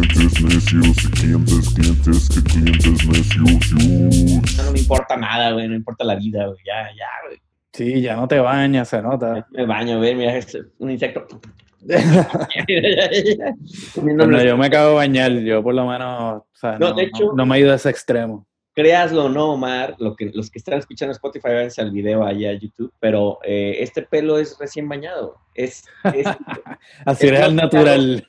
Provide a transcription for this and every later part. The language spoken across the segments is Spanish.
clientes necios, clientes, clientes, que clientes necios. No, no me importa nada, güey, no importa la vida, güey, ya, ya, güey. Sí, ya no te bañas, se nota. Me baño, güey, mira, es un insecto. Bueno, yo me acabo de bañar, yo por lo menos, o sea, No, no, de hecho- no- no me he ido a ese extremo. Créaslo o no, Omar, lo que, los que están escuchando Spotify, váyanse al video allá a YouTube, pero eh, este pelo es recién bañado. Es, es, Así Es al natural.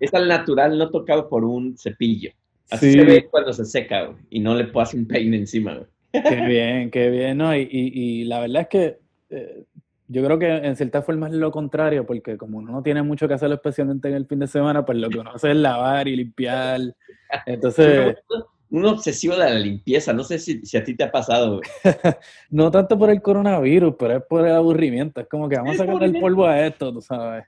es al natural, no tocado por un cepillo. Así Sí. se ve cuando se seca, güey, y no le pones un peine encima, güey. Qué bien, qué bien, ¿no? Y, y- y la verdad es que eh, yo creo que en cierta forma es lo contrario, porque como uno no tiene mucho que hacer, especialmente en el fin de semana, pues lo que uno hace es lavar y limpiar. Entonces, Un obsesivo de la limpieza, no sé si, si a ti te ha pasado, no tanto por el coronavirus, pero es por el aburrimiento. Es como que vamos a Es sacarle el polvo a esto, tú sabes.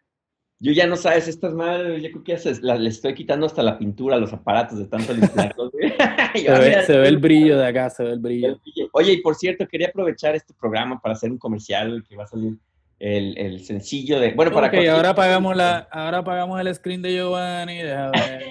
Yo ya no sabes, estas madres, yo creo que ya se- la- le estoy quitando hasta la pintura a los aparatos de tanto limpiarlos, güey. Se ve, se ve el brillo de acá, se ve el brillo. Oye, y por cierto, quería aprovechar este programa para hacer un comercial que va a salir el, el sencillo de. Bueno, para Ok, ahora apagamos, la, ahora apagamos el screen de Giovanni. deja ver.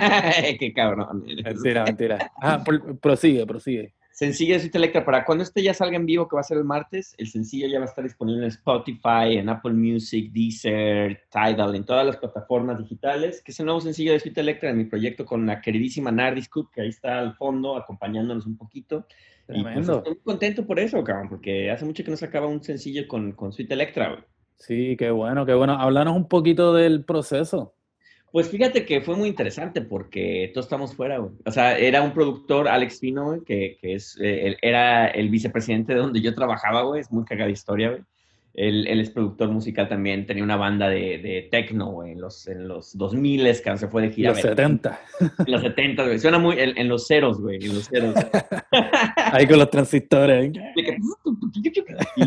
Qué cabrón. Mentira, mentira. Ah, prosigue, prosigue. Sencillo de Suite Electra. Para cuando este ya salga en vivo, que va a ser el martes, el sencillo ya va a estar disponible en Spotify, en Apple Music, Deezer, Tidal, en todas las plataformas digitales, que es el nuevo sencillo de Suite Electra de mi proyecto con la queridísima Nardi Scoop, que ahí está al fondo acompañándonos un poquito. Y pues, estoy muy contento por eso, cabrón, porque hace mucho que no sacaba un sencillo con, con Suite Electra, güey. Sí, qué bueno, qué bueno. Háblanos un poquito del proceso. Pues fíjate que fue muy interesante porque todos estamos fuera, güey. O sea, era un productor, Alex Fino, que, que es, eh, era el vicepresidente de donde yo trabajaba, güey. Es muy cagada historia, güey. Él, él es productor musical también, tenía una banda de, de techno, en los, en los 2000 que se fue de gira. Los güey. 70. En los 70, güey. Suena muy en, en los ceros, güey, en los ceros. Ahí con los transistores. ¿eh?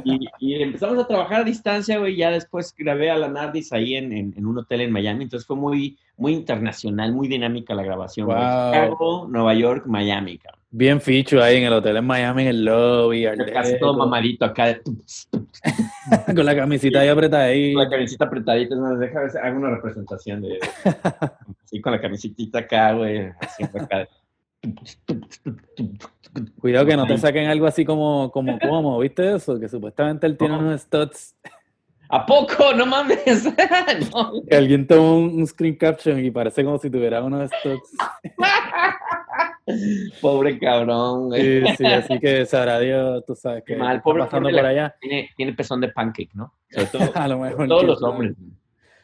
Y, y empezamos a trabajar a distancia, güey. Ya después grabé a la Nardis ahí en, en- en un hotel en Miami. Entonces fue muy, muy internacional, muy dinámica la grabación. Wow. Chicago, Nueva York, Miami, cabrón. Bien ficho ahí en el hotel en Miami, en el lobby, Casi todo mamadito acá, con la camisita ahí apretada ahí. con la camisita apretadita. Más, deja ver hago una representación de. Sí, con la camisitita acá, güey. Haciendo acá. Cuidado que no te saquen algo así como, como, como, ¿viste eso? Que supuestamente él tiene No. unos studs. ¿A poco? No mames. No. Alguien tomó un, un screen caption y parece como si tuviera unos studs. Pobre cabrón, güey. Sí, sí, así que sabrá Dios, tú sabes que mal, está pobre- pasando pobre por allá. Tiene, tiene pezón de pancake, ¿no? Sobre todo, A lo mejor. todos los hombres.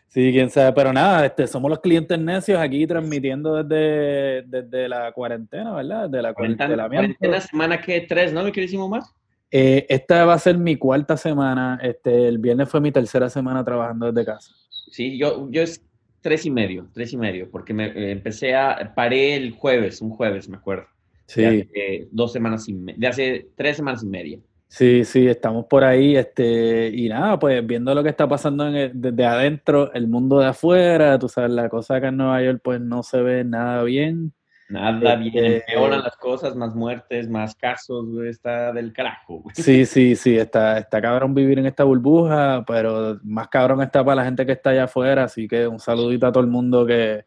Sí, quién sabe, pero nada, este, somos los clientes necios aquí transmitiendo desde, desde la cuarentena, ¿verdad? Desde la Cuarentena, cuarentena. cuarentena semana que tres, ¿no, mi queridísimo Omar? Eh, esta va a ser mi cuarta semana. Este, el viernes fue mi tercera semana trabajando desde casa. Sí, yo, yo es tres y medio, tres y medio, porque me eh, empecé a, paré el jueves, un jueves, me acuerdo. De Sí, hace dos semanas y me- de hace tres semanas y media. sí, sí, estamos por ahí. Este, y nada, pues viendo lo que está pasando en el- desde adentro, el mundo de afuera, tú sabes, la cosa acá en Nueva York, pues no se ve nada bien. Nada bien, Este- empeoran las cosas, más muertes, más casos, está del carajo, güey. Sí, sí, sí, está, está cabrón vivir en esta burbuja, pero más cabrón está para la gente que está allá afuera, así que un saludito a todo el mundo que,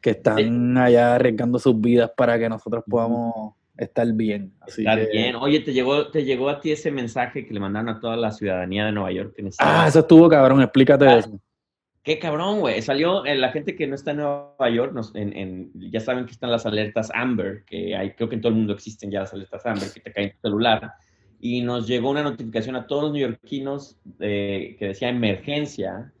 que están allá arriesgando sus vidas para que nosotros podamos estar bien. Así que- bien. Oye, ¿te llegó, ¿te llegó a ti ese mensaje que le mandaron a toda la ciudadanía de Nueva York? Que Ah, eso estuvo cabrón, explícate Ah, eso. Qué cabrón, güey. Salió eh, la gente que no está en Nueva York, nos- en, en- ya saben que están las alertas Amber, que hay, creo que en todo el mundo existen ya las alertas Amber, que te caen en tu celular. Y nos llegó una notificación a todos los neoyorquinos eh, que decía emergencia,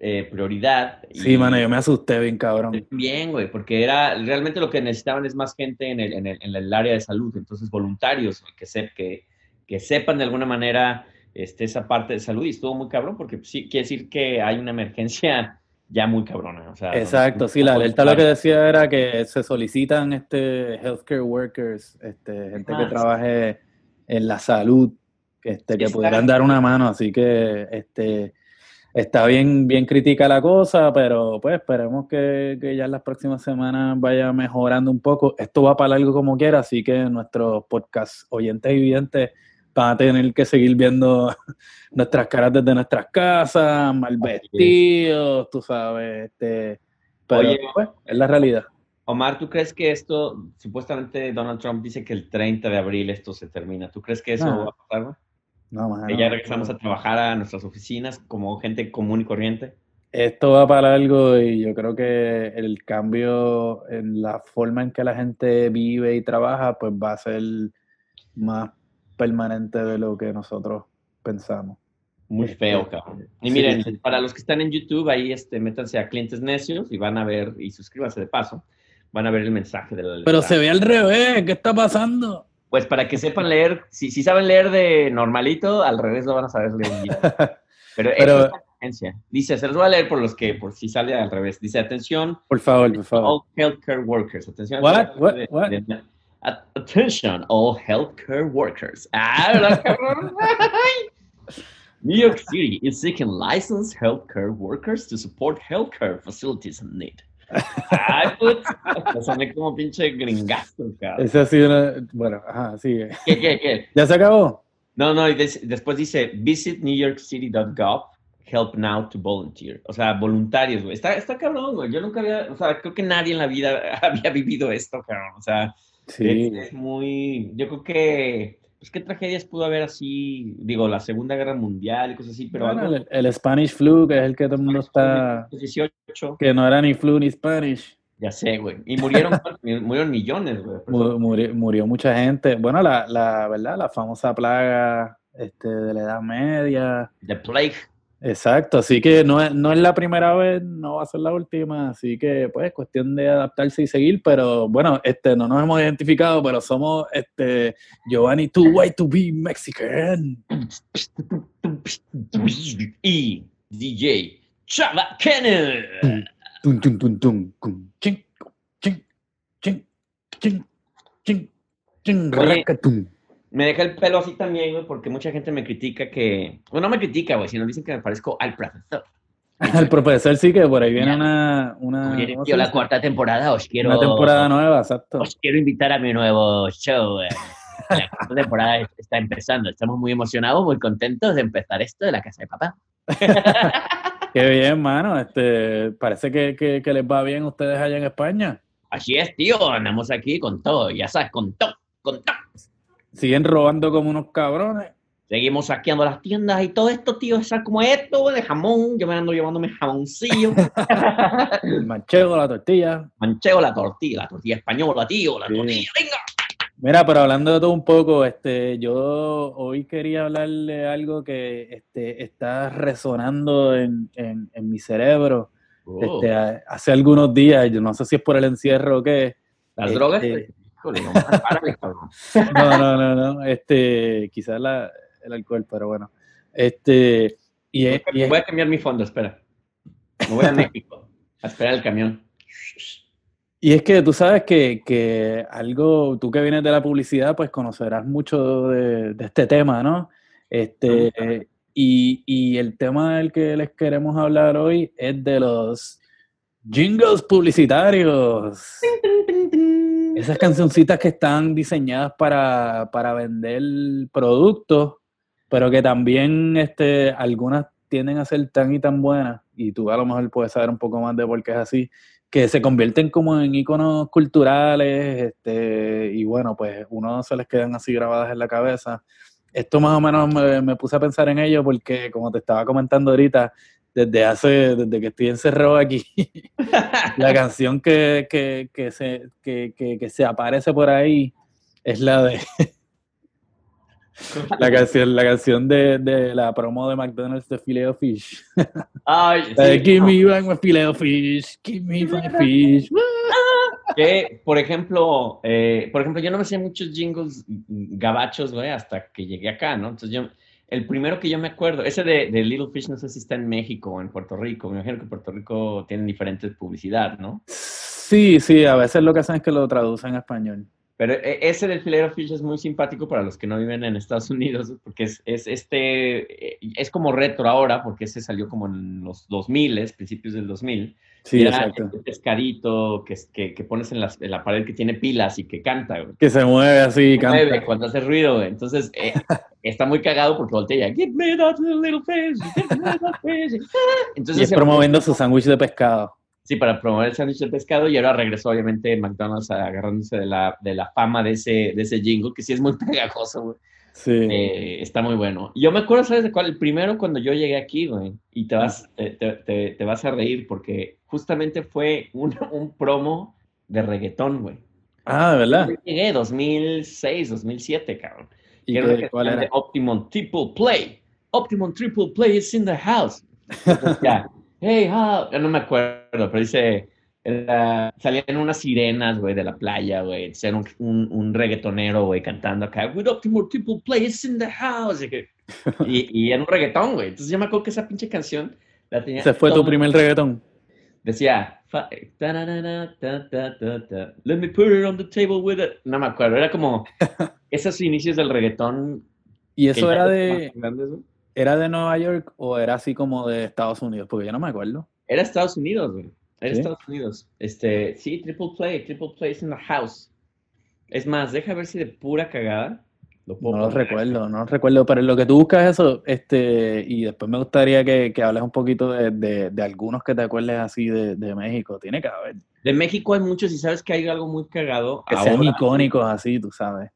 eh, prioridad. Sí, y- mano, yo me asusté bien cabrón. Bien, güey, porque era realmente lo que necesitaban es más gente en el, en el, en el área de salud, entonces voluntarios que, se, que, que sepan de alguna manera este, esa parte de salud y estuvo muy cabrón porque sí quiere decir que hay una emergencia ya muy cabrona. O sea, Exacto, sí, la alerta lo que decía era que se solicitan este healthcare workers, este, gente que Ah, sí. trabaje en la salud, que, este, que pudieran dar una mano, así que este, está bien, bien crítica la cosa, pero pues esperemos que, que ya en las próximas semanas vaya mejorando un poco. Esto va para largo como quiera, así que nuestros podcast oyentes y videntes van a tener que seguir viendo nuestras caras desde nuestras casas, mal es. vestidos, tú sabes, este, Pero Oye. pues, es la realidad. Omar, ¿tú crees que esto, supuestamente Donald Trump dice que el 30 de abril esto se termina? ¿Tú crees que eso No. va a pasar? güey? No, Que ya regresamos a trabajar a nuestras oficinas como gente común y corriente. Esto va para algo y yo creo que el cambio en la forma en que la gente vive y trabaja, pues va a ser más permanente de lo que nosotros pensamos. Muy Este, feo, cabrón. Y miren, sí. para los que están en YouTube, ahí este, métanse a Clientes Necios y van a ver, y suscríbanse de paso, van a ver el mensaje de la Pero se ve al revés, ¿qué está pasando? Pues para que sepan leer, si, si saben leer de normalito, al revés lo van a saber leer. Pero, Pero- esa es la diferencia. Dice, se los voy a leer por los que, por si sale al revés. Dice, atención, Por favor, por favor. all healthcare workers. Atención. What? What? de- What? de- attention, all healthcare workers. New York City is seeking licensed healthcare workers to support healthcare facilities in need. Ay, puta. Soné como pinche gringazo, cabrón. Esa ha sido una... Bueno, ajá, sigue. ¿Qué, qué, qué? ¿Ya se acabó? No, no, y des- después dice, visit newyorkcity.gov, help now to volunteer. O sea, voluntarios, güey. Está, está cabrón, güey. Yo nunca había, o sea, creo que nadie en la vida había vivido esto, cabrón. O sea, Sí. es, es muy, yo creo que, pues, ¿qué tragedias pudo haber así? Digo, la Segunda Guerra Mundial y cosas así, pero Bueno, algo... el, el Spanish flu, que es el que todo el mundo está... 18, Que no era ni flu ni Spanish. ya sé, güey. Y murieron, murieron millones, güey. Mu- Murió, murió mucha gente. Bueno, la, la verdad, la famosa plaga este, de la Edad Media. The Plague. Exacto, así que no es, no es la primera vez, no va a ser la última, así que pues cuestión de adaptarse y seguir, pero bueno, este no nos hemos identificado, pero somos este Giovanni Too White to be Mexican. Y DJ Chava Oye. Me deja el pelo así también, güey, porque mucha gente me critica que. Bueno, no me critica, güey, sino dicen que me parezco al profesor. El profesor sí que por ahí viene una, una, Viene, ¿cómo tío, se la cuarta temporada, os quiero. una temporada nueva, exacto. Os quiero invitar a mi nuevo show. eh. La cuarta temporada está empezando. Estamos muy emocionados, muy contentos de empezar esto de la casa de papá. Qué bien, mano. Este, parece que, que, que les va bien a ustedes allá en España. Así es, tío. Andamos aquí con todo, ya sabes, con todo, con todo. Siguen robando como unos cabrones. Seguimos saqueando las tiendas y todo esto, tío, es como esto, de jamón. Yo me ando llevando mi jamoncillo. Manchego, la tortilla. Manchego la tortilla, la tortilla española, tío, la Sí. tortilla, venga. Mira, pero hablando de todo un poco, este, yo hoy quería hablarle algo que este, está resonando en, en, en mi cerebro. Oh, Este, hace algunos días, yo no sé si es por el encierro o qué. ¿Las este- drogas? No. No, no, no, no. Este, quizás la- el alcohol, pero bueno. Este, y es, y es- Voy a cambiar mi fondo, espera. Me voy a México a esperar el camión. Y es que tú sabes que, que algo, tú que vienes de la publicidad, pues conocerás mucho de, de este tema, ¿no? Este, y, y el tema del que les queremos hablar hoy es de los jingles publicitarios. Esas cancioncitas que están diseñadas para, para vender productos, pero que también este, algunas tienden a ser tan y tan buenas, y tú a lo mejor puedes saber un poco más de por qué es así, que se convierten como en iconos culturales, este, y bueno, pues uno se les quedan así grabadas en la cabeza. Esto más o menos me, me puse a pensar en ello porque, como te estaba comentando ahorita, desde hace, desde que estoy encerrado aquí, la canción que, que, que se, que, que, que se aparece por ahí es la de la canción, la canción de, de la promo de McDonald's de Filet of Fish. Ay, La de sí, give me back my filet of fish, give me my fish. que, por ejemplo, eh, por ejemplo, yo no me sé muchos jingles gabachos, güey, hasta que llegué acá, ¿no? Entonces yo, el primero que yo me acuerdo, ese de, de Little Fish, no sé si está en México o en Puerto Rico, me imagino que Puerto Rico tienen diferentes publicidad, ¿no? Sí, sí, a veces lo que hacen es que lo traducen a español. Pero eh, ese del filero fish es muy simpático para los que no viven en Estados Unidos, porque es, es este, eh, es como retro ahora, porque ese salió como en los 2000, principios del 2000. Sí, Y exacto. este pescadito que, que, que pones en, las- en la pared que tiene pilas y que canta, güey. Que se mueve así y Se mueve canta. cuando hace ruido, güey. Entonces, eh, está muy cagado porque voltea, give me that little fish, give me that fish. Y Entonces, es promoviendo su sándwich de pescado. Sí, para promover el sándwich de pescado y ahora regresó obviamente McDonald's agarrándose de la, de la fama de ese, de ese jingle, que sí es muy pegajoso, güey. Sí. Eh, está muy bueno. Yo me acuerdo, ¿sabes de cuál? El primero cuando yo llegué aquí, güey, y te vas, te, te- te vas a reír porque justamente fue un, un promo de reggaetón, güey. Ah, de verdad. Yo llegué 2006, 2007, cabrón. ¿Y Que era cuál era? de Optimum Triple Play. Optimum Triple Play is in the house. Entonces, ya, hey, how? Ya no me acuerdo, pero dice, era- salían unas sirenas, güey, de la playa, güey. Era un, un, un reggaetonero, güey, cantando acá, with Optimum Triple Play is in the house. Y, y, era un reggaetón, güey. Entonces yo me acuerdo que esa pinche canción la tenía. Ese fue tu primer reggaetón. Decía, ta, let me put it on the table with it. No me acuerdo, era como esos inicios del reggaetón. ¿Y eso era de, grandes, era de Nueva York o era así como de Estados Unidos? Porque yo no me acuerdo. Era Estados Unidos, güey. ¿Sí? Estados Unidos. Este, sí, Triple Play, Triple Play is in the house. Es más, deja ver si de pura cagada lo puedo No lo recuerdo, no lo recuerdo, pero en lo que tú buscas eso, este, y después me gustaría que, que hables un poquito de, de- de algunos que te acuerdes así de, de México. Tiene que haber. De México hay muchos y sabes que hay algo muy cagado. Que sean icónicos así, tú sabes.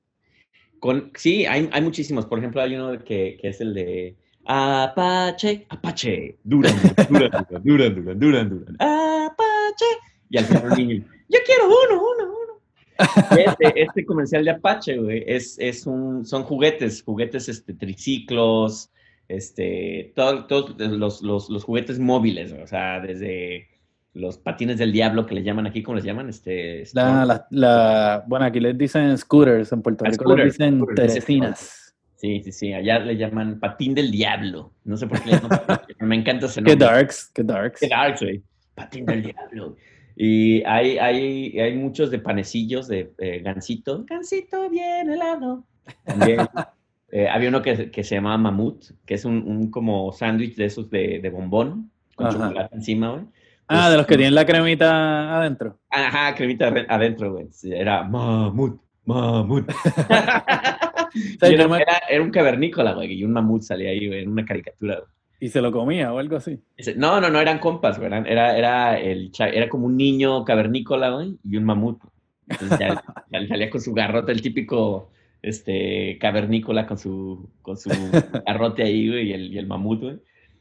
Con, sí, hay, hay muchísimos. Por ejemplo, hay uno que, que es el de Apache, Apache, Duran, Duran, Duran, Duran, Duran, Duran, Duran, Apache. Y al final niño, yo quiero uno, uno, uno. Este, este comercial de Apache, güey, es, es un, son juguetes, juguetes, este, triciclos, este, todo- todos los, los, los juguetes móviles, o sea, desde los patines del diablo que le llaman aquí, ¿cómo les llaman? Este, La, la, la- bueno, aquí les dicen scooters, en Puerto Ah, Rico les dicen teresinas. Sí, sí, sí. Allá le llaman patín del diablo. No sé por qué le llaman patín, pero me encanta ese Qué nombre. darks, qué darks. Qué dark, güey. Patín del diablo. Y hay, hay, hay muchos de panecillos de eh, gansito. Gansito bien helado. También. eh, había uno que, que se llamaba mamut, que es un, un como sándwich de esos de, de bombón con Ajá. chocolate encima, güey. Ah, de los que tienen la cremita adentro. Ajá, cremita adentro, güey. Era mamut, mamut. era, me- era- era un cavernícola, güey, y un mamut salía ahí, güey, en una caricatura, güey. Y se lo comía o algo así. No, no, no, eran compas, güey. Era, era, el, era como un niño cavernícola, güey, y un mamut. Entonces ya, ya salía con su garrote, el típico este, cavernícola con su, con su garrote ahí, güey, y el, y el mamut, güey.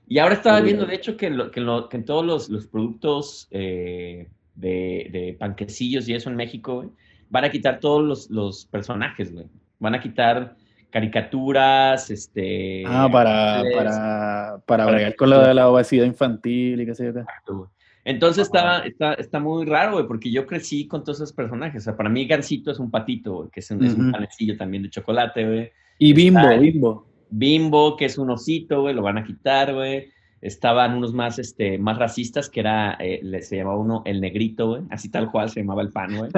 Y ahora estaba viendo, de hecho, que, lo- que, lo- que en todos los, los productos eh, de, de panquecillos y eso en México, güey, van a quitar todos los, los personajes, güey. Van a quitar caricaturas, este... Ah, para, para, para para- bregar con la obesidad infantil y qué sé yo. Exacto. Entonces está, está, está muy raro, güey, porque yo crecí con todos esos personajes. O sea, para mí Gansito es un patito, güey, que es un, es un panecillo también de chocolate, güey. Y Bimbo, Bimbo. Bimbo, que es un osito, güey, lo van a quitar, güey. Estaban unos más, este, más racistas, que era, eh, se llamaba uno el negrito, güey, así tal cual se llamaba el pan, güey.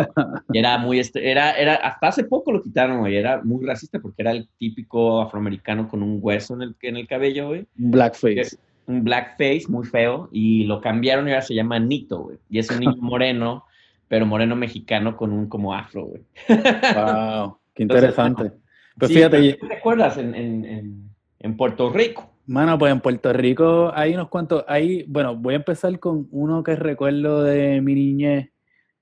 Y era muy, este, era, era, hasta hace poco lo quitaron, güey, era muy racista porque era el típico afroamericano con un hueso en el, en el cabello, güey Blackface. un blackface muy feo y lo cambiaron y ahora se llama Nito, güey. Y es un niño moreno, pero moreno mexicano con un como afro, güey. Wow, qué interesante. Pues Sí, fíjate, ¿Te acuerdas en, en, en Puerto Rico? Mano, pues en Puerto Rico hay unos cuantos, hay, bueno, voy a empezar con uno que recuerdo de mi niñez,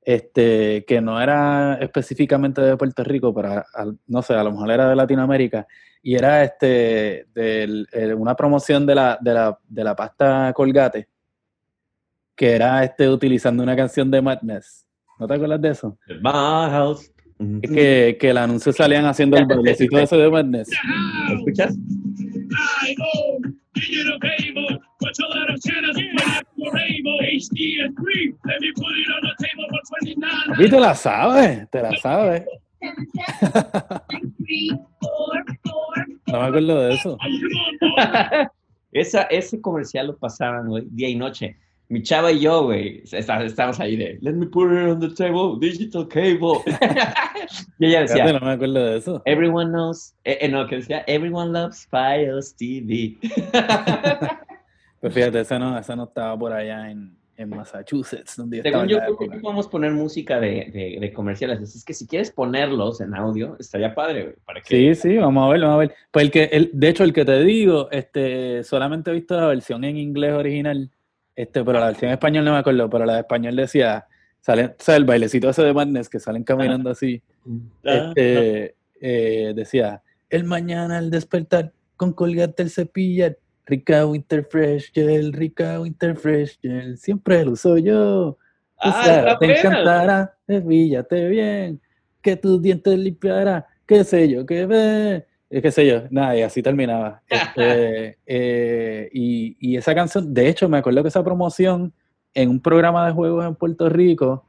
este, que no era específicamente de Puerto Rico, pero a- a- no sé, a lo mejor era de Latinoamérica, y era este, eh, una promoción de la, de la, de la pasta Colgate, que era este, utilizando una canción de Madness. ¿No te acuerdas de eso? My house. Que, que el anuncio salían haciendo el bailecito ese de Madness. ¿Lo escuchas? I own digital cable, with a lot of channels, but for rainbow HD and free. Let me put it on the table for 29. Y te la sabes, te la sabes. No me acuerdo de eso. Esa, ese comercial lo pasaban, día y noche. Mi chava y yo, güey, está- estábamos ahí de, let me put it on the table, digital cable. y ella decía, no me acuerdo de eso. everyone knows, eh, eh, no, que decía, everyone loves Fios TV. Pues fíjate, ese no, ese no estaba por allá en, en Massachusetts, donde Según yo, creo que podemos poner música de, de, de comerciales. Así es que si quieres ponerlos en audio, estaría padre, güey, para que... Sí, sí, vamos a ver, vamos a ver. Pues el que, el, de hecho, el que te digo, este, solamente he visto la versión en inglés original, Este, pero la versión en español no me acuerdo, pero la de español decía, sale, o sea, el bailecito ese de Madness que salen caminando así, Ah, este, eh, decía, el mañana al despertar, con colgate el cepillar, rica Winter Fresh Gel, rica Winter Fresh Gel, siempre lo uso yo. Ah, te encantará, cepíllate bien, que tus dientes limpiará, qué sé yo, qué ve, qué sé yo, nada, y así terminaba. Este, eh, y, y esa canción, de hecho, me acuerdo que esa promoción en un programa de juegos en Puerto Rico,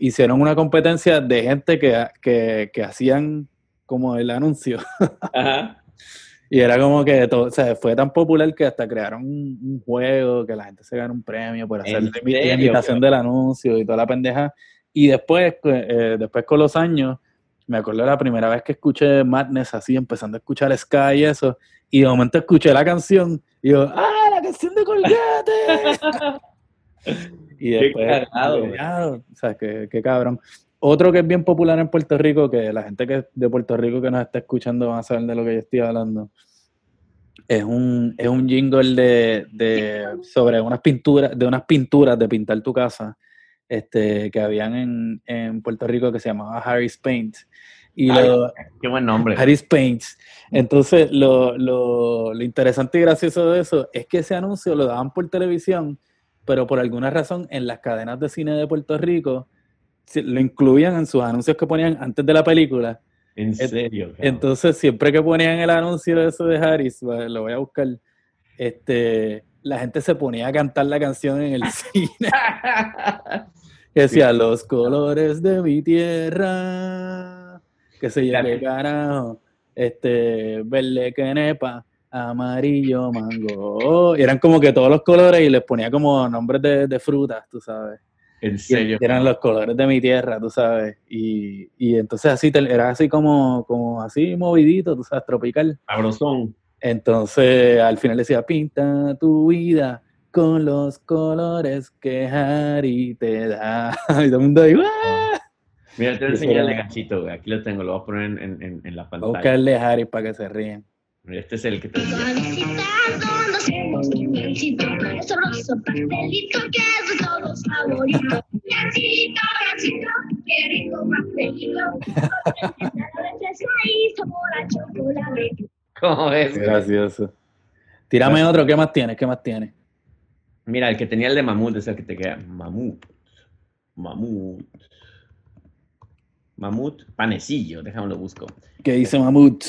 hicieron una competencia de gente que, que, que hacían como el anuncio. Ajá. Y era como que todo, o sea, fue tan popular que hasta crearon un, un juego que la gente se gana un premio por hacer ¿En la imitación del anuncio y toda la pendeja. Y después, eh, después con los años, me acuerdo la primera vez que escuché Madness así, empezando a escuchar Sky y eso, y de momento escuché la canción y yo, ¡ah, la canción de Colgate! y Qué después, cagado, como que, "Ya, o sea, qué, qué cabrón. Otro que es bien popular en Puerto Rico, que la gente que es de Puerto Rico que nos está escuchando van a saber de lo que yo estoy hablando, es un, es un jingle de, de- sobre unas pinturas, de unas pinturas de pintar tu casa, este, que habían en, en Puerto Rico que se llamaba Harry's Paint. Y Ay, lo, Qué buen nombre. Harry's Paints. Entonces, lo, lo, lo interesante y gracioso de eso es que ese anuncio lo daban por televisión, pero por alguna razón en las cadenas de cine de Puerto Rico lo incluían en sus anuncios que ponían antes de la película. En serio. cabrón. Entonces, siempre que ponían el anuncio de eso de Harris, va- lo voy a buscar, este, la gente se ponía a cantar la canción en el cine. Que decía, los colores de mi tierra, que se qué carajo, este, verde quenepa, amarillo mango. Y eran como que todos los colores y les ponía como nombres de, de frutas, tú sabes. en Y serio. eran los colores de mi tierra, tú sabes. Y, y entonces así, te- era así como, como así movidito, tú sabes, tropical. Sabrosón. Entonces al final decía, pinta tu vida con los colores que Harry te da. Y todo el mundo ahí, ¡ah! Mira, te voy a Eso enseñar el era- legachito, güey. Aquí lo tengo, lo voy a poner en, en- en- en la pantalla. buscarle a Harry para que se ríen. Mira, Este es el que te ¿Cómo ves? Qué gracioso. Tírame otro, ¿qué más tienes? ¿Qué más tienes? Mira, el que tenía el de mamut es el que te queda. Mamut. Mamut. Mamut panecillo, déjame lo busco. ¿Qué dice Mamut?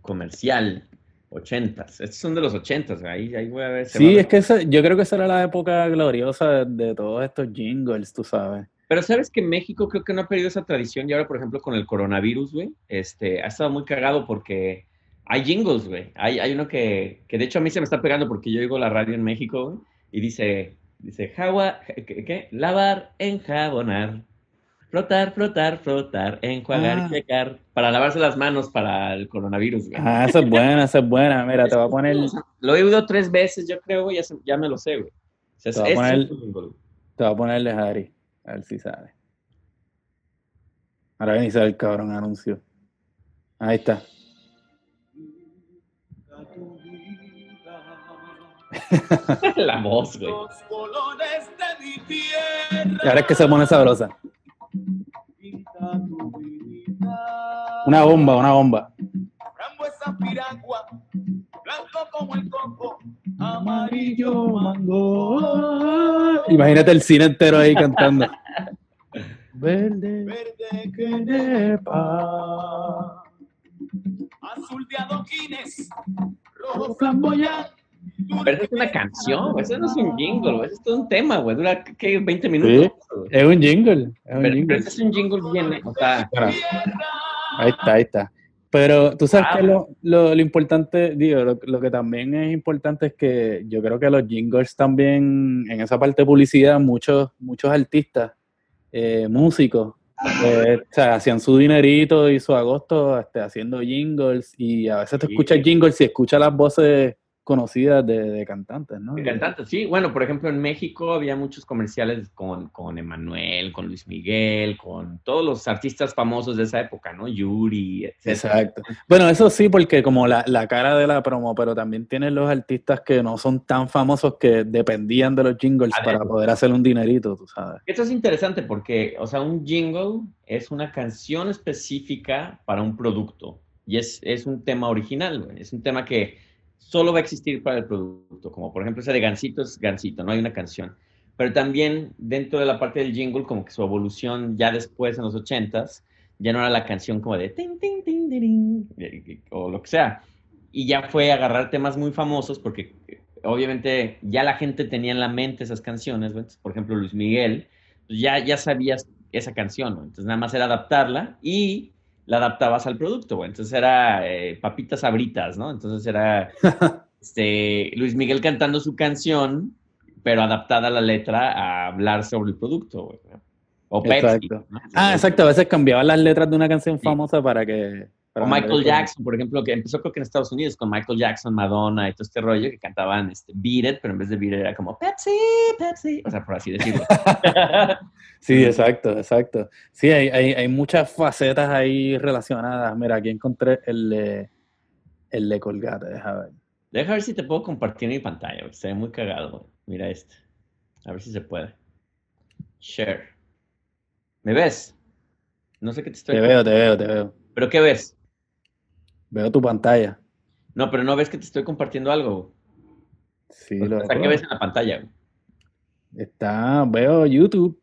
Comercial. Ochentas. Estos son de los ochentas, ahí, ahí voy a ver. Sí, es que esa- yo creo que esa era la época gloriosa de, de todos estos jingles, tú sabes. Pero sabes que México creo que no ha perdido esa tradición y ahora, por ejemplo, con el coronavirus, güey, este, ha estado muy cagado porque hay jingles, güey. Hay, hay uno que, que de hecho a mí se me está pegando porque yo oigo la radio en México, güey, y dice, dice, jagua, ¿qué, qué? Lavar, enjabonar, frotar, frotar, frotar, enjuagar Ah. y secar, para lavarse las manos para el coronavirus, güey. Ah, esa es buena, esa es buena. Mira, te voy a poner, Lo he oído tres veces, yo creo, güey, ya, ya me lo sé, güey. O sea, Te voy a poner- te voy a ponerle a Harry. A ver si sale. Ahora ven y sale el cabrón anuncio. Ahí está. la voz, güey. Los colores de mi tierra. Y ahora es que se pone sabrosa. Una bomba, una bomba. Frambuesa piragua, blanco como el coco, Amarillo mango. Imagínate el cine entero ahí cantando. Verde verde quenepa. azul de adoquines, rojo flamboyante. Pero es una canción, eso no es un jingle, eso es todo un tema, güey, dura, ¿qué? 20 minutos. Es un jingle. Es un Pero, jingle. pero ese es un jingle bien, o sea, Espera. Ahí está, ahí está. Pero tú sabes que lo, lo, lo importante, digo, lo, lo que también es importante es que yo creo que los jingles también, en esa parte de publicidad, muchos, muchos artistas, eh, músicos, eh, o sea, hacían su dinerito y su agosto este, haciendo jingles y a veces te Sí. escuchas jingles y escuchas las voces conocidas de, de cantantes, ¿no? De cantantes, sí. Bueno, por ejemplo, en México había muchos comerciales con, con Emanuel, con Luis Miguel, con todos los artistas famosos de esa época, ¿no? Yuri, etc. Exacto. Bueno, eso sí, porque como la, la cara de la promo, pero también tienen los artistas que no son tan famosos que dependían de los jingles A ver. para poder hacer un dinerito, tú sabes. Esto es interesante porque, o sea, un jingle es una canción específica para un producto y es, es un tema original. Es un tema que solo va a existir para el producto, como por ejemplo ese de Gansito es Gansito, no hay una canción. Pero también dentro de la parte del jingle, como que su evolución ya después en los ochentas, ya no era la canción como de tin, tin, tin, tin, tin, o lo que sea. Y ya fue agarrar temas muy famosos porque eh, obviamente ya la gente tenía en la mente esas canciones, por ejemplo Luis Miguel, pues ya, ya sabías esa canción, ¿no? Entonces nada más era adaptarla y la adaptabas al producto, güey. Entonces era eh, papitas sabritas, ¿no? Entonces era este, Luis Miguel cantando su canción, pero adaptada la letra a hablar sobre el producto, güey. O Pepsi. Exacto. ¿no? Ah, exacto. A veces cambiaban las letras de una canción famosa para que... O Michael Jackson, por ejemplo, que empezó creo que en Estados Unidos con Michael Jackson, Madonna y todo este rollo que cantaban este, Beat It, pero en vez de Beat It era como Pepsi, Pepsi, o sea, por así decirlo. Sí, exacto, exacto. Sí, hay, hay, hay muchas facetas ahí relacionadas. Mira, aquí encontré el de, el de Colgate, déjame ver. Deja ver si te puedo compartir mi pantalla, porque se ve muy cagado. güey. Mira este. A ver si se puede. Share. ¿Me ves? No sé qué te estoy... Te veo, te veo, te veo. ¿Pero qué ves? Veo tu pantalla. No, pero no ves que te estoy compartiendo algo. Sí, lo sea, ¿qué ves en la pantalla? Está, veo YouTube.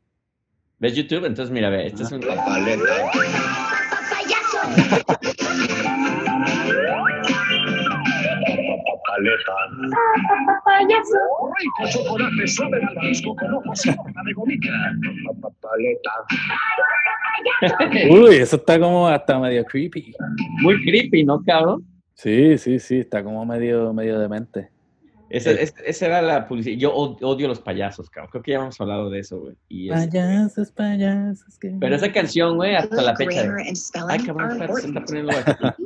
¿Ves YouTube? Entonces, mira, ve, este es un... Rico chocolate suave con de. Paleta. Uy, eso está como hasta medio creepy. Muy creepy, ¿no, cabrón? Sí, sí, sí, está como medio, medio demente. Ese- ese- esa era la publicidad. Yo od- odio los payasos, cabrón. Creo que ya hemos hablado de eso, güey. Y es- Payasos, payasos. que- Pero esa canción, güey, hasta la fecha. Ay, cabrón, se está poniendo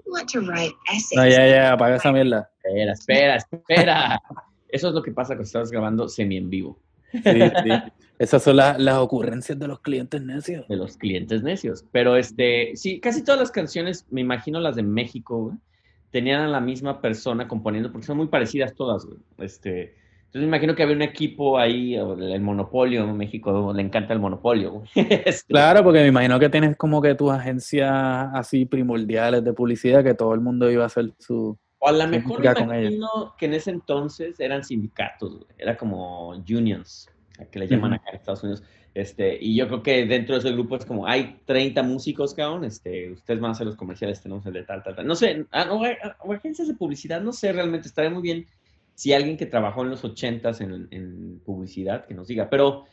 No, ya, ya, apaga esa mierda. Espera, espera, espera. Eso es lo que pasa cuando estás grabando semi en vivo. Sí, sí. Esas son las, las ocurrencias de los clientes necios. de los clientes necios. Pero este, sí, casi todas las canciones, me imagino las de México, güey, tenían a la misma persona componiendo, porque son muy parecidas todas, güey. Este, entonces me imagino que había un equipo ahí, el, monopolio, en México le encanta el monopolio. Este, Claro, porque me imagino que tienes como que tus agencias así primordiales de publicidad que todo el mundo iba a hacer su... O a lo mejor imagino que en ese entonces eran sindicatos, güey. Era como unions, que le llaman acá en Estados Unidos. Este, y yo creo que dentro de ese grupo es como, hay 30 músicos, cabrón, este, ustedes van a hacer los comerciales, tenemos el de tal, tal, tal. No sé, o, o agencias de publicidad, no sé realmente, estaría muy bien si alguien que trabajó en los 80s en, en publicidad, que nos diga. Pero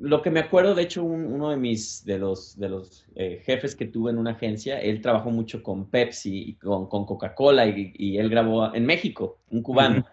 lo que me acuerdo, de hecho, un- uno de mis, de los, de los eh, jefes que tuve en una agencia, él trabajó mucho con Pepsi y con, con Coca-Cola y, y él grabó en México, un cubano,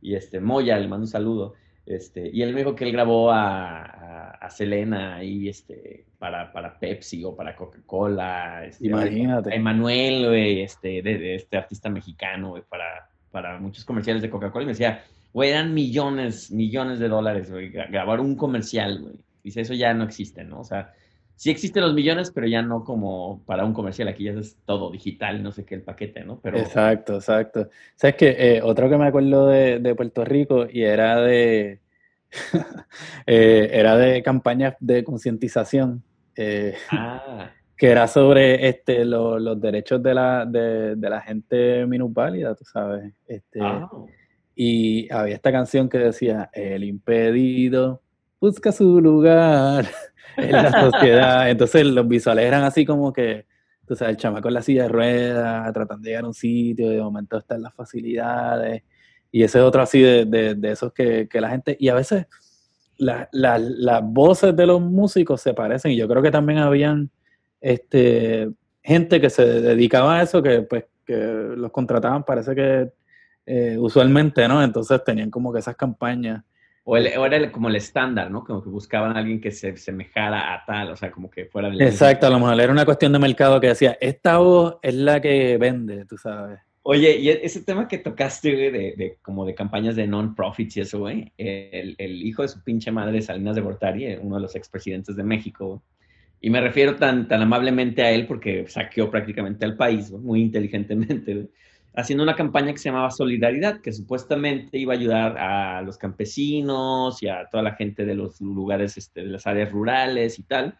y este, Moya, le mando un saludo, este, y él me dijo que él grabó a, a, a Selena ahí, este, para, para Pepsi o para Coca-Cola, este, a Imagínate. Emanuel, este, de, de este artista mexicano, para, para muchos comerciales de Coca-Cola, y me decía, güey, eran millones, millones de dólares, güey, grabar un comercial, güey. Dice, eso ya no existe, ¿no? O sea, sí existen los millones, pero ya no como para un comercial, aquí ya es todo digital, no sé qué, el paquete, ¿no? Pero, Exacto, exacto. ¿Sabes qué? Eh, otro que me acuerdo de, de Puerto Rico y era de... eh, era de campañas de concientización. eh, ah, que era sobre este, lo- los derechos de la, de, de la gente minusválida, tú sabes. Este, ah, Y había esta canción que decía, el impedido busca su lugar en la sociedad. Entonces los visuales eran así como que, tú sabes, el chamaco en la silla de ruedas, tratando de llegar a un sitio, de momento están las facilidades. Y ese es otro así de, de- de esos que, que la gente, y a veces la- la- las voces de los músicos se parecen, y yo creo que también habían este, gente que se dedicaba a eso, que pues que los contrataban, parece que eh, usualmente, ¿no? Entonces tenían como que esas campañas. o, el- o era como el estándar, ¿no? Como que buscaban a alguien que se semejara a tal, o sea, como que fuera del... Exacto, a lo mejor era una cuestión de mercado que decía, esta voz es la que vende, tú sabes. Oye, y e- ese tema que tocaste, güey, de, de como de campañas de non-profits y eso, güey, el, el hijo de su pinche madre, Salinas de Gortari, eh, uno de los expresidentes de México, güey, y me refiero tan, tan amablemente a él porque saqueó prácticamente al país, güey, muy inteligentemente, güey, haciendo una campaña que se llamaba Solidaridad, que supuestamente iba a ayudar a los campesinos y a toda la gente de los lugares, este, de las áreas rurales y tal.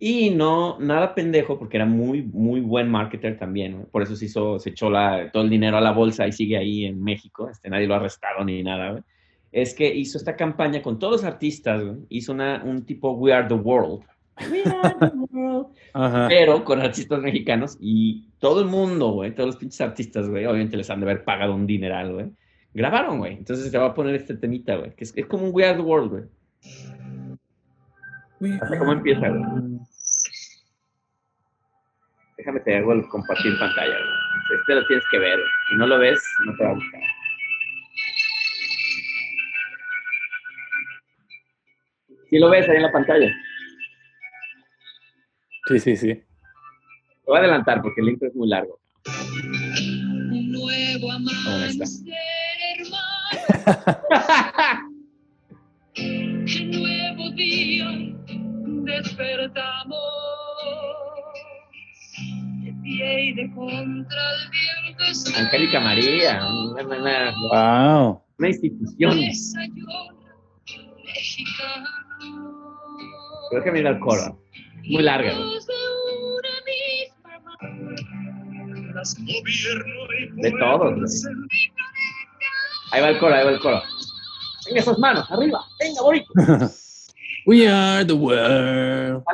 Y no, nada pendejo, porque era muy, muy buen marketer también. ¿no? Por eso se hizo, se echó todo el dinero a la bolsa y sigue ahí en México. Este, nadie lo ha arrestado ni nada. Es que hizo esta campaña con todos los artistas. güey. Hizo un tipo We Are the World. We are the world. Ajá. Pero con artistas mexicanos y todo el mundo, güey, todos los pinches artistas, güey, obviamente les han de haber pagado un dineral, güey. Grabaron, güey. Entonces se va a poner este temita, güey, que es, es como un We Are the World, güey. ¿Cómo empieza, güey? Déjame te hago el compartir pantalla, güey. Este lo tienes que ver, güey. Si no lo ves, no te va a gustar. Si lo ves ahí en la pantalla. Sí, sí, sí. Te voy a adelantar porque el intro es muy largo. Un nuevo amanecer, hermano. Un nuevo día despertamos. De pie y de contra el viento. Angélica María, una, una- una- Wow. una institución. Mexicano. Creo que mira el coro. Muy larga. de todos. Ahí va el coro, ahí va el coro. Venga esas manos, arriba. Venga, bonito. We are the world.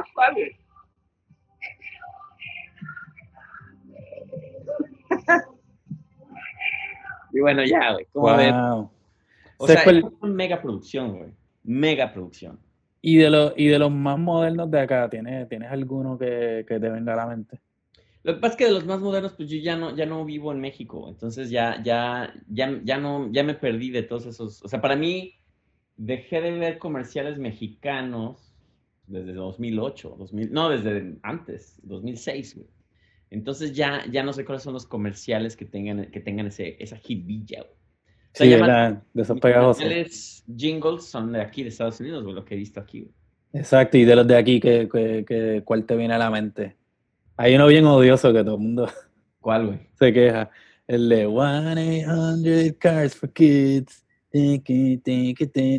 Y bueno, ya, güey. ¿Cómo? Wow. O ¿Sabes sea, cuál- es una mega producción, güey. Mega producción. Y de los y de los más modernos de acá, ¿tienes, ¿tienes alguno que, que te venga a la mente? Lo que pasa es que de los más modernos, pues yo ya no, ya no vivo en México, entonces ya, ya, ya, ya no, ya me perdí de todos esos. O sea, para mí, dejé de ver comerciales mexicanos desde 2008, 2000, no, desde antes, 2006, güey. Entonces ya, ya no sé cuáles son los comerciales que tengan, que tengan ese, esa hitvilla, Sí, era de esos pegajosos. jingles son de aquí, de Estados Unidos, lo que he visto aquí. Exacto, y de los de aquí, que, que, que- ¿cuál te viene a la mente? Hay uno bien odioso que todo el mundo ¿Cuál, güey? se queja. El de 1-800 Cars for Kids.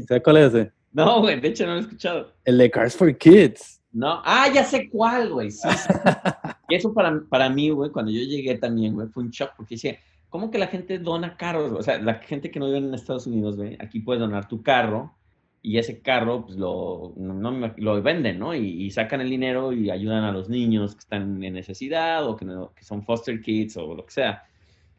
¿Sabes cuál es ese? No, güey, de hecho no lo he escuchado. El de Cars for Kids. No, ah, ya sé cuál, güey. Sí, sí. y eso para, para mí, güey, cuando yo llegué también, güey, fue un shock porque decía, ¿cómo que la gente dona carros? O sea, la gente que no vive en Estados Unidos, güey, aquí puedes donar tu carro y ese carro, pues lo, no, lo venden, ¿no? Y, y sacan el dinero y ayudan a los niños que están en necesidad o que, no- que son foster kids o lo que sea,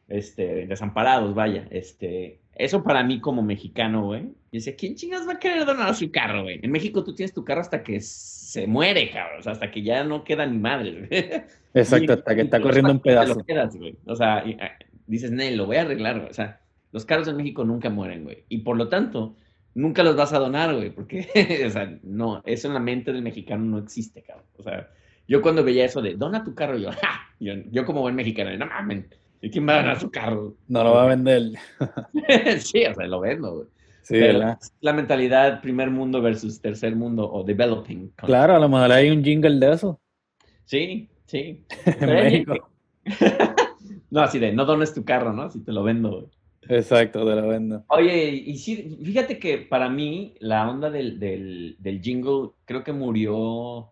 este, desamparados, vaya. Este, eso para mí como mexicano, güey. Decía, ¿quién chingas va a querer donar su carro, güey? En México tú tienes tu carro hasta que se muere, cabrón. O sea, hasta que ya no queda ni madre, güey. Exacto, hasta que está corriendo un pedazo. quedas, güey. O sea, ah, dices, Nel, lo voy a arreglar, güey. O sea, los carros en México nunca mueren, güey. Y por lo tanto, nunca los vas a donar, güey. Porque, o sea, no, eso en la mente del mexicano no existe, cabrón. O sea, yo cuando veía eso de, dona tu carro, yo, ¡ja! Yo, yo como buen mexicano, no mames. ¿Y quién va a donar su carro? No lo va a vender. sí, o sea, lo vendo, güey. Sí, la mentalidad primer mundo versus tercer mundo o developing. country. Claro, a lo mejor hay un jingle de eso Sí, sí. en Pero, México. No, así de, no dones tu carro, ¿no? Si te lo vendo, güey. Exacto, te lo vendo. Oye, y sí, fíjate que para mí la onda del, del, del jingle creo que murió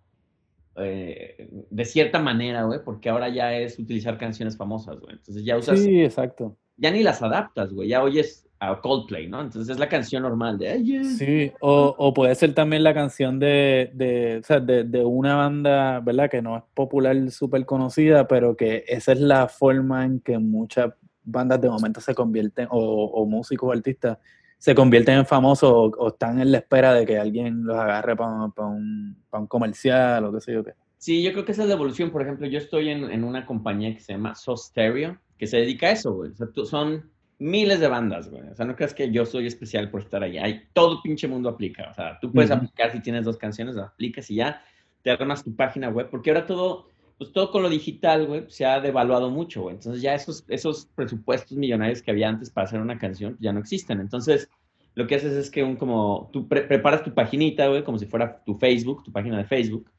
eh, de cierta manera, güey, porque ahora ya es utilizar canciones famosas, güey. Entonces ya usas, Sí, exacto. ya ni las adaptas, güey, ya oyes a Coldplay, ¿no? Entonces es la canción normal de... "Ay, yeah". Sí, o, o puede ser también la canción de, de, o sea, de, de una banda, ¿verdad? Que no es popular, súper conocida, pero que esa es la forma en que muchas bandas de momento se convierten, o, o músicos o artistas, se convierten en famosos o, o están en la espera de que alguien los agarre para un, pa un comercial o qué sé yo qué. Sí, yo creo que esa es la evolución. Por ejemplo, yo estoy en, en una compañía que se llama Sostereo, que se dedica a eso, güey. O sea, tú- son miles de bandas, güey. O sea, no creas que yo soy especial por estar ahí. Hay, todo pinche mundo aplica. O sea, tú puedes aplicar si tienes dos canciones, aplicas y ya te armas tu página web. Porque ahora todo, pues todo con lo digital, güey, se ha devaluado mucho, güey. Entonces ya esos, esos presupuestos millonarios que había antes para hacer una canción ya no existen. Entonces, lo que haces es que un como, tú pre- preparas tu paginita, güey, como si fuera tu Facebook, tu página de Facebook,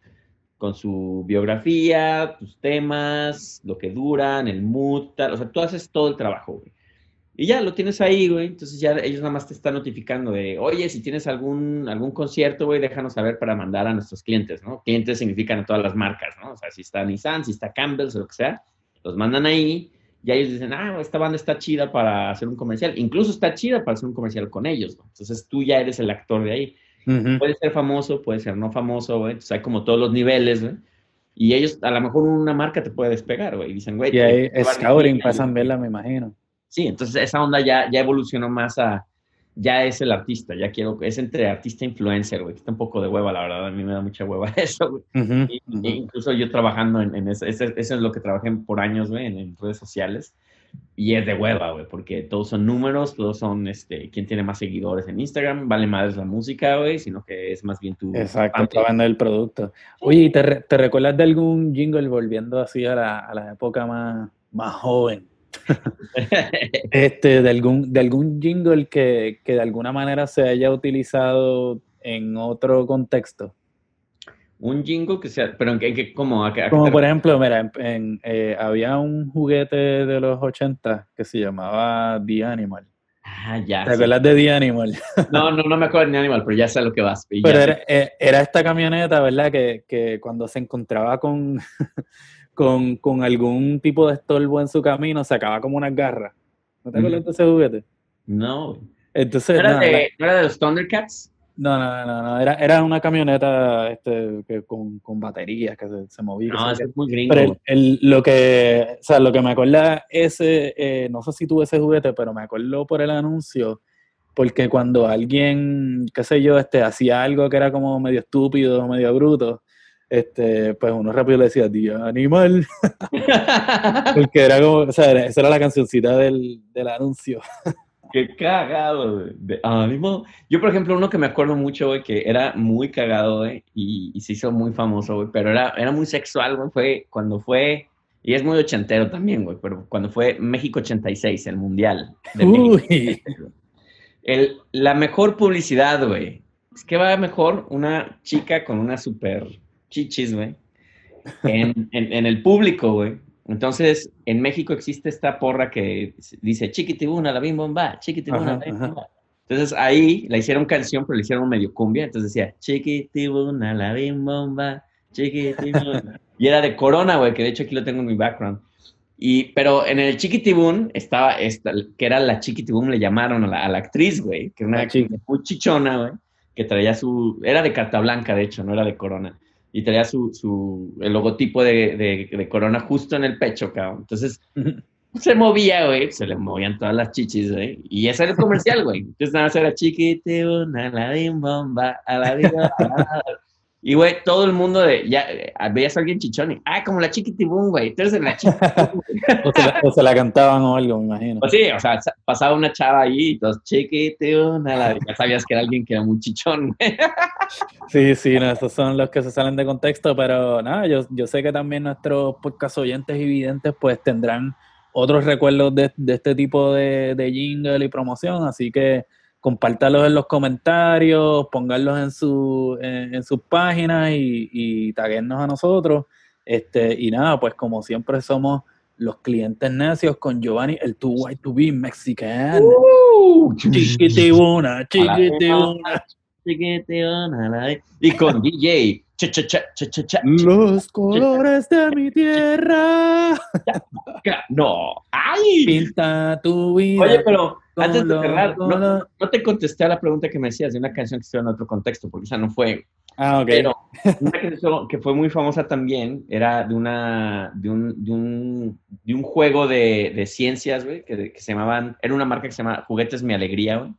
con su biografía, tus temas, lo que duran, el mood, tal. O sea, tú haces todo el trabajo, güey. Y ya lo tienes ahí, güey. Entonces ya ellos nada más te están notificando de, oye, si tienes algún, algún concierto, güey, déjanos saber para mandar a nuestros clientes, ¿no? Clientes significan a todas las marcas, ¿no? O sea, si está Nissan, si está Campbell's o lo que sea, los mandan ahí y ellos dicen, ah, esta banda está chida para hacer un comercial. Incluso está chida para hacer un comercial con ellos, ¿no? Entonces tú ya eres el actor de ahí. Ujú. Puede ser famoso, puede ser no famoso, güey. Entonces hay como todos los niveles, güey. Y ellos, a lo mejor una marca te puede despegar, güey. Y dicen, güey, Y ahí Scouting ir para ahí, San güey. Bela, me imagino. Sí, entonces esa onda ya, ya evolucionó más a, ya es el artista, ya quiero, es entre artista e influencer, güey, que está un poco de hueva, la verdad, a mí me da mucha hueva eso, güey. Y- e incluso yo trabajando en, en eso, eso es lo que trabajé por años, güey, en, en redes sociales, y es de hueva, güey, porque todos son números, todos son, este, quién tiene más seguidores en Instagram, vale más la música, güey, sino que es más bien tu... Exacto, fanpage. para vender el producto. Oye, ¿y ¿te, re- te recuerdas de algún jingle volviendo así a la, a la época más, más joven? Este, de algún, de algún jingle que, que de alguna manera se haya utilizado en otro contexto. Un jingle que sea, pero en qué, en qué- ¿cómo? ¿A qué- a qué Como te por ejemplo, mira, en- en, eh, había un juguete de los 80 que se llamaba The Animal. Ah, ya. ¿Te sí. acuerdas de The Animal? No, no, no me acuerdo ni animal, pero ya sé lo que vas. Pero era, eh, era esta camioneta, ¿verdad? Que, que cuando se encontraba con, con, con algún tipo de estorbo en su camino, sacaba como unas garras. ¿No te acuerdas de ese juguete? No. Entonces, ¿No era, la- de, ¿No era de los Thundercats? no, no, no, no, era, era una camioneta este, que, con, con baterías que se, se movía. No, ese es muy gringo. Pero el, güey. el- lo que, o sea, lo que me acuerda ese, eh, no sé si tuve ese juguete, pero me acuerdo por el anuncio, porque cuando alguien, qué sé yo, este, hacía algo que era como medio estúpido, medio bruto, este, pues uno rápido le decía, "The animal, porque era como, o sea, esa era la cancioncita del, del anuncio. Qué cagado. De ánimo. Yo, por ejemplo, uno que me acuerdo mucho, güey, que era muy cagado, güey, y, y se hizo muy famoso, güey, pero era, era muy sexual, güey, fue cuando fue, y es muy ochentero también, güey, pero cuando fue México 86, el Mundial de. Uy, El, la mejor publicidad, güey. Es que va mejor una chica con una super chichis, güey, en, en- en el público, güey. Entonces, en México existe esta porra que dice chiquitibuna, la bim bomba, chiquitibuna, la bim bomba. Entonces ahí la hicieron canción, pero le hicieron medio cumbia. Entonces decía chiquitibuna, la bim bomba, chiquitibuna. y era de Corona, güey, que de hecho aquí lo tengo en mi background. Y, pero en el Chiquitibún estaba esta, que era la Chiquitibún, le llamaron a la, a la actriz, güey, que era una chiqui. muy chichona, güey, que traía su, era de carta blanca, de hecho, no era de Corona, y traía su, su, el logotipo de, de, de Corona justo en el pecho, cabrón. Entonces, se movía, güey, se le movían todas las chichis, güey, y ese era el comercial, güey. Entonces nada más era chiquitibuna, la bim bomba, a la vida. Y, güey, todo el mundo de, ya, eh, veías a alguien chichón y, ah, como la chiquitibún, güey, tú eres la chiquitibún. o, se la, o se la cantaban o algo, me imagino. Pues sí, o sea, sa- pasaba una chava ahí y todos, chiquitibuna, la, ya sabías que era alguien que era muy chichón, güey. Sí, sí, no, esos son los que se salen de contexto, pero nada, yo, yo sé que también nuestros podcast oyentes y videntes pues tendrán otros recuerdos de, de este tipo de, de jingle y promoción, así que compártalos en los comentarios, pónganlos en, su, en, en sus páginas y, y taguennos a nosotros. Este, y nada, pues como siempre somos los clientes necios con Giovanni, el Too White to Be Mexican. Chiquitibuna, chiquitibuna. Y con DJ, cha, Los colores de mi tierra. no, ay. Pinta tu vida. Oye, pero antes de cerrar, no, te contesté a la pregunta que me decías de una canción que estuvo en otro contexto, porque esa no fue. Ah, ok. Pero una canción que fue muy famosa también era de una de un, de un, de un juego de, de ciencias, güey, que, que se llamaban, era una marca que se llama Juguetes Mi Alegría, güey.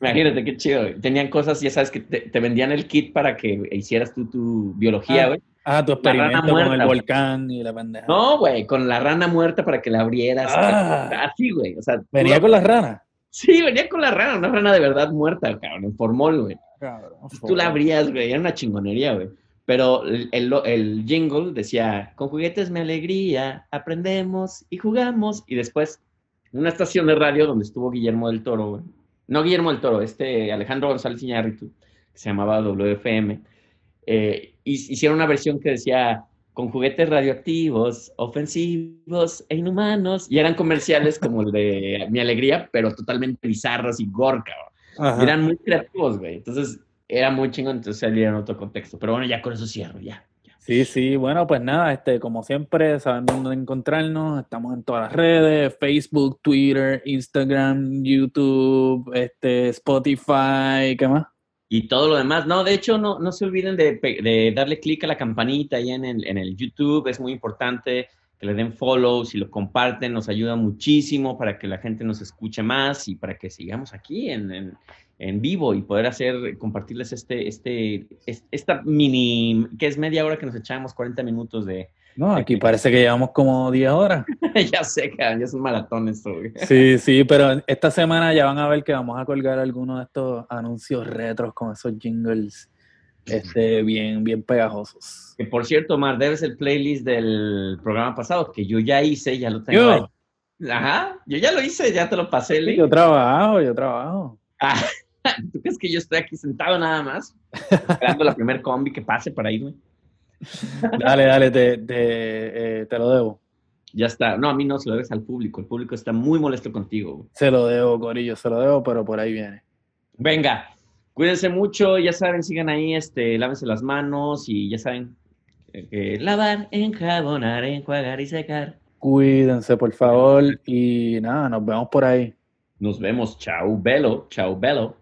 Imagínate qué chido. Tenían cosas, ya sabes, que te, te vendían el kit para que hicieras tú tu biología, Ah, güey. ah, tu la rana experimento con muerta, el volcán y la pendeja. No, güey, con la rana muerta para que la abrieras. Ah. Así, güey. O sea, Venía la- con las ranas. Sí, venía con la rana, una rana de verdad muerta, cabrón, en formol, güey. Tú la abrías, güey, era una chingonería, güey. Pero el, el, el jingle decía, con juguetes me alegría, aprendemos y jugamos. Y después, una estación de radio donde estuvo Guillermo del Toro, güey. No Guillermo del Toro, este Alejandro González Iñárritu, que se llamaba WFM, eh, hi- hicieron una versión que decía, con juguetes radioactivos, ofensivos e inhumanos. Y eran comerciales como el de Mi Alegría, pero totalmente bizarros y. Y eran muy creativos, güey. Entonces, era muy chingón, entonces salía en otro contexto. Pero bueno, ya con eso cierro, ya. Sí, sí, bueno, pues nada, este, como siempre, saben dónde encontrarnos, estamos en todas las redes, Facebook, Twitter, Instagram, YouTube, este, Spotify, ¿qué más? Y todo lo demás. No, de hecho, no, no se olviden de, de darle clic a la campanita ahí en el, en el YouTube. Es muy importante que le den follow, si lo comparten, nos ayuda muchísimo para que la gente nos escuche más y para que sigamos aquí en, en, en vivo y poder hacer, compartirles este, este, es- esta mini, que es media hora que nos echamos, 40 minutos de, No, aquí parece que llevamos como 10 horas. ya sé, ya es un maratón esto. Sí, sí, pero esta semana ya van a ver que vamos a colgar algunos de estos anuncios retros con esos jingles este, bien, bien pegajosos. Que por cierto, Omar, debes el playlist del programa pasado, que yo ya hice, ya lo tengo ahí. Yo, Ajá, yo ya lo hice, ya te lo pasé, Lee. yo trabajo, yo trabajo. Ah, ¿Tú crees que yo estoy aquí sentado nada más? Esperando la primer combi que pase para irme. Dale, dale, te, te, eh, te lo debo. Ya está. No, a mí no, se lo debes al público. El público está muy molesto contigo. Se lo debo, Corillo, se lo debo, pero por ahí viene. Venga, cuídense mucho, ya saben, sigan ahí, este, lávense las manos y ya saben, eh, lavar, enjabonar, enjuagar y secar. Cuídense, por favor, y nada, nos vemos por ahí. Nos vemos. Chao, Belo. Chao, Belo.